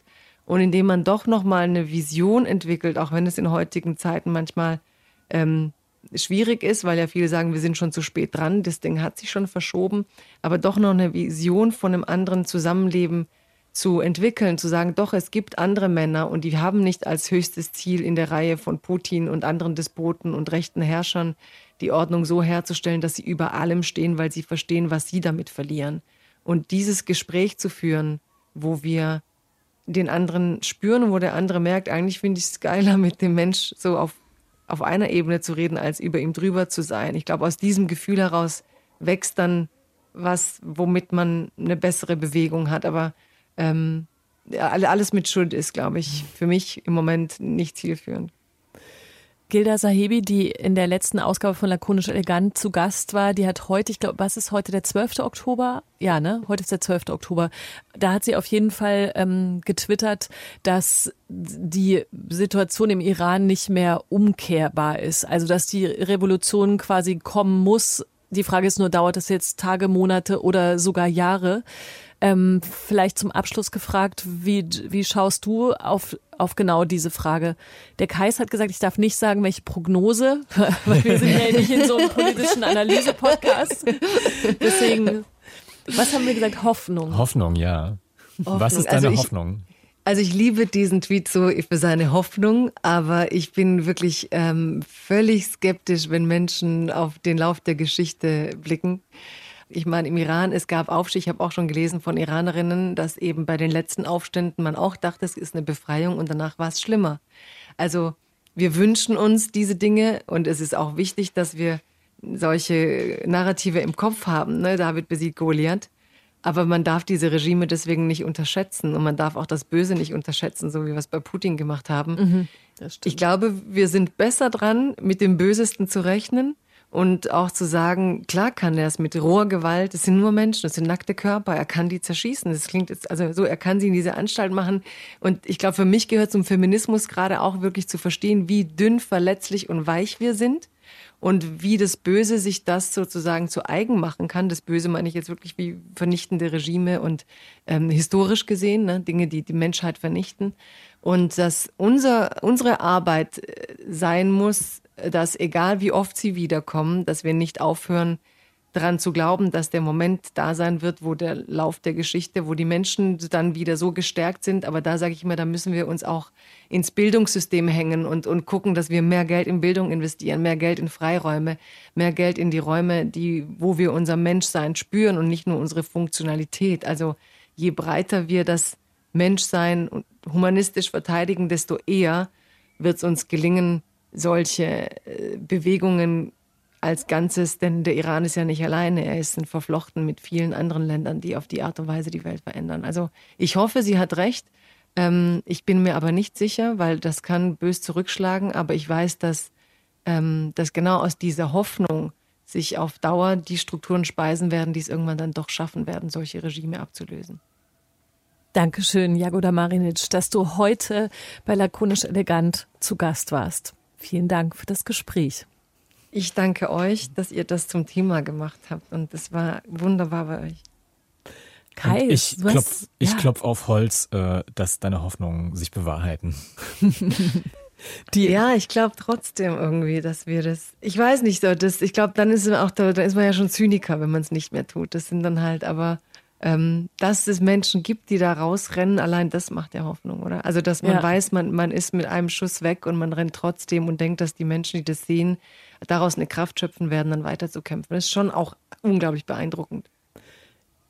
und indem man doch nochmal eine Vision entwickelt, auch wenn es in heutigen Zeiten manchmal ähm, schwierig ist, weil ja viele sagen, wir sind schon zu spät dran, das Ding hat sich schon verschoben, aber doch noch eine Vision von einem anderen Zusammenleben zu entwickeln, zu sagen, doch, es gibt andere Männer und die haben nicht als höchstes Ziel in der Reihe von Putin und anderen Despoten und rechten Herrschern die Ordnung so herzustellen, dass sie über allem stehen, weil sie verstehen, was sie damit verlieren. Und dieses Gespräch zu führen, wo wir den anderen spüren wo der andere merkt, eigentlich finde ich es geiler, mit dem Mensch so auf, auf einer Ebene zu reden, als über ihm drüber zu sein. Ich glaube, aus diesem Gefühl heraus wächst dann was, womit man eine bessere Bewegung hat. Aber ähm, alles mit Schuld ist, glaube ich, für mich im Moment nicht zielführend. Gilda Sahibi, die in der letzten Ausgabe von Lakonisch Elegant zu Gast war, die hat heute, ich glaube, was ist heute der 12. Oktober? Ja, ne? Heute ist der 12. Oktober. Da hat sie auf jeden Fall ähm, getwittert, dass die Situation im Iran nicht mehr umkehrbar ist. Also, dass die Revolution quasi kommen muss. Die Frage ist nur, dauert es jetzt Tage, Monate oder sogar Jahre? Ähm, vielleicht zum Abschluss gefragt, wie, wie schaust du auf, auf genau diese Frage? Der Kais hat gesagt, ich darf nicht sagen, welche Prognose, weil wir sind ja nicht in so einem politischen Analyse-Podcast. Deswegen, was haben wir gesagt? Hoffnung. Hoffnung, ja. Hoffnung. Was ist deine also ich, Hoffnung? Also ich liebe diesen Tweet so für seine Hoffnung, aber ich bin wirklich ähm, völlig skeptisch, wenn Menschen auf den Lauf der Geschichte blicken. Ich meine, im Iran, es gab Aufstieg, ich habe auch schon gelesen von Iranerinnen, dass eben bei den letzten Aufständen man auch dachte, es ist eine Befreiung und danach war es schlimmer. Also wir wünschen uns diese Dinge und es ist auch wichtig, dass wir solche Narrative im Kopf haben. Ne? David besiegt Goliath. Aber man darf diese Regime deswegen nicht unterschätzen und man darf auch das Böse nicht unterschätzen, so wie wir es bei Putin gemacht haben. Mhm, ich glaube, wir sind besser dran, mit dem Bösesten zu rechnen und auch zu sagen, klar kann er es mit roher Gewalt, es sind nur Menschen, es sind nackte Körper, er kann die zerschießen. Das klingt jetzt, also so, er kann sie in diese Anstalt machen. Und ich glaube, für mich gehört zum Feminismus gerade auch wirklich zu verstehen, wie dünn, verletzlich und weich wir sind und wie das Böse sich das sozusagen zu eigen machen kann. Das Böse meine ich jetzt wirklich wie vernichtende Regime und ähm, historisch gesehen, ne, Dinge, die die Menschheit vernichten. Und dass unser, unsere Arbeit äh, sein muss, dass egal wie oft sie wiederkommen, dass wir nicht aufhören, daran zu glauben, dass der Moment da sein wird, wo der Lauf der Geschichte, wo die Menschen dann wieder so gestärkt sind. Aber da sage ich immer, da müssen wir uns auch ins Bildungssystem hängen und, und gucken, dass wir mehr Geld in Bildung investieren, mehr Geld in Freiräume, mehr Geld in die Räume, die, wo wir unser Menschsein spüren und nicht nur unsere Funktionalität. Also je breiter wir das Menschsein humanistisch verteidigen, desto eher wird es uns gelingen, solche äh, Bewegungen als Ganzes, denn der Iran ist ja nicht alleine, er ist verflochten mit vielen anderen Ländern, die auf die Art und Weise die Welt verändern. Also ich hoffe, sie hat recht. Ähm, ich bin mir aber nicht sicher, weil das kann bös zurückschlagen, aber ich weiß, dass, ähm, dass genau aus dieser Hoffnung sich auf Dauer die Strukturen speisen werden, die es irgendwann dann doch schaffen werden, solche Regime abzulösen. Dankeschön, Jagoda Marinic, dass du heute bei Lakonisch Elegant zu Gast warst. Vielen Dank für das Gespräch. Ich danke euch, dass ihr das zum Thema gemacht habt und es war wunderbar bei euch. Kai, und ich klopfe ja. klopf auf Holz, äh, dass deine Hoffnungen sich bewahrheiten. Die, ja, ich glaube trotzdem irgendwie, dass wir das. Ich weiß nicht so, das, ich glaube, dann ist man auch da, dann ist man ja schon Zyniker, wenn man es nicht mehr tut. Das sind dann halt aber, ähm, dass es Menschen gibt, die da rausrennen, allein das macht ja Hoffnung, oder? Also, dass man ja. weiß, man, man ist mit einem Schuss weg und man rennt trotzdem und denkt, dass die Menschen, die das sehen, daraus eine Kraft schöpfen werden, dann weiterzukämpfen. Das ist schon auch unglaublich beeindruckend.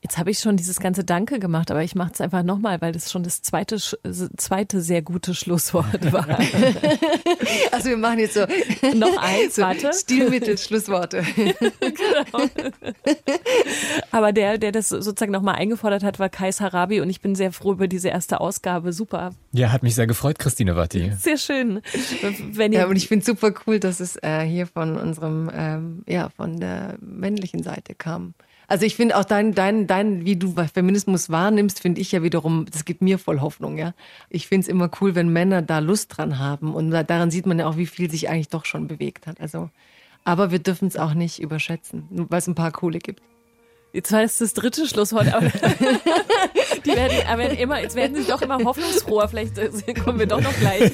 Jetzt habe ich schon dieses ganze Danke gemacht, aber ich mache es einfach nochmal, weil das schon das zweite, zweite sehr gute Schlusswort war. also wir machen jetzt so noch eins, so warte. Stilmittel-Schlussworte. genau. Aber der, der das sozusagen nochmal eingefordert hat, war Kais Harabi und ich bin sehr froh über diese erste Ausgabe. Super. Ja, hat mich sehr gefreut, Christine Watti. Sehr schön. Wenn ihr ja, und ich finde super cool, dass es äh, hier von unserem, ähm, ja, von der männlichen Seite kam. Also ich finde auch dein, dein, dein, wie du Feminismus wahrnimmst, finde ich ja wiederum, das gibt mir voll Hoffnung, ja. Ich finde es immer cool, wenn Männer da Lust dran haben. Und daran sieht man ja auch, wie viel sich eigentlich doch schon bewegt hat. Also, aber wir dürfen es auch nicht überschätzen, weil es ein paar coole gibt. Jetzt war das das dritte Schlusswort, aber die werden, aber immer, jetzt werden sie doch immer hoffnungsfroher. Vielleicht äh, kommen wir doch noch gleich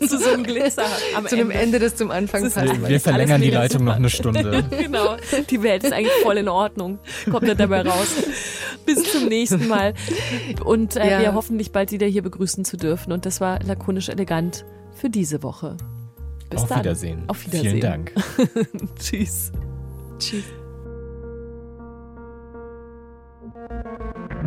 zu so einem Glitzer am Zu einem Ende, das zum Anfang passt. Wir, wir verlängern die Leitung super. noch eine Stunde. genau. Die Welt ist eigentlich voll in Ordnung. Kommt nicht dabei raus. Bis zum nächsten Mal. Und äh, ja. wir hoffen, dich bald wieder hier begrüßen zu dürfen. Und das war lakonisch elegant für diese Woche. Bis Auf dann. Wiedersehen. Auf Wiedersehen. Vielen Dank. Tschüss. Tschüss.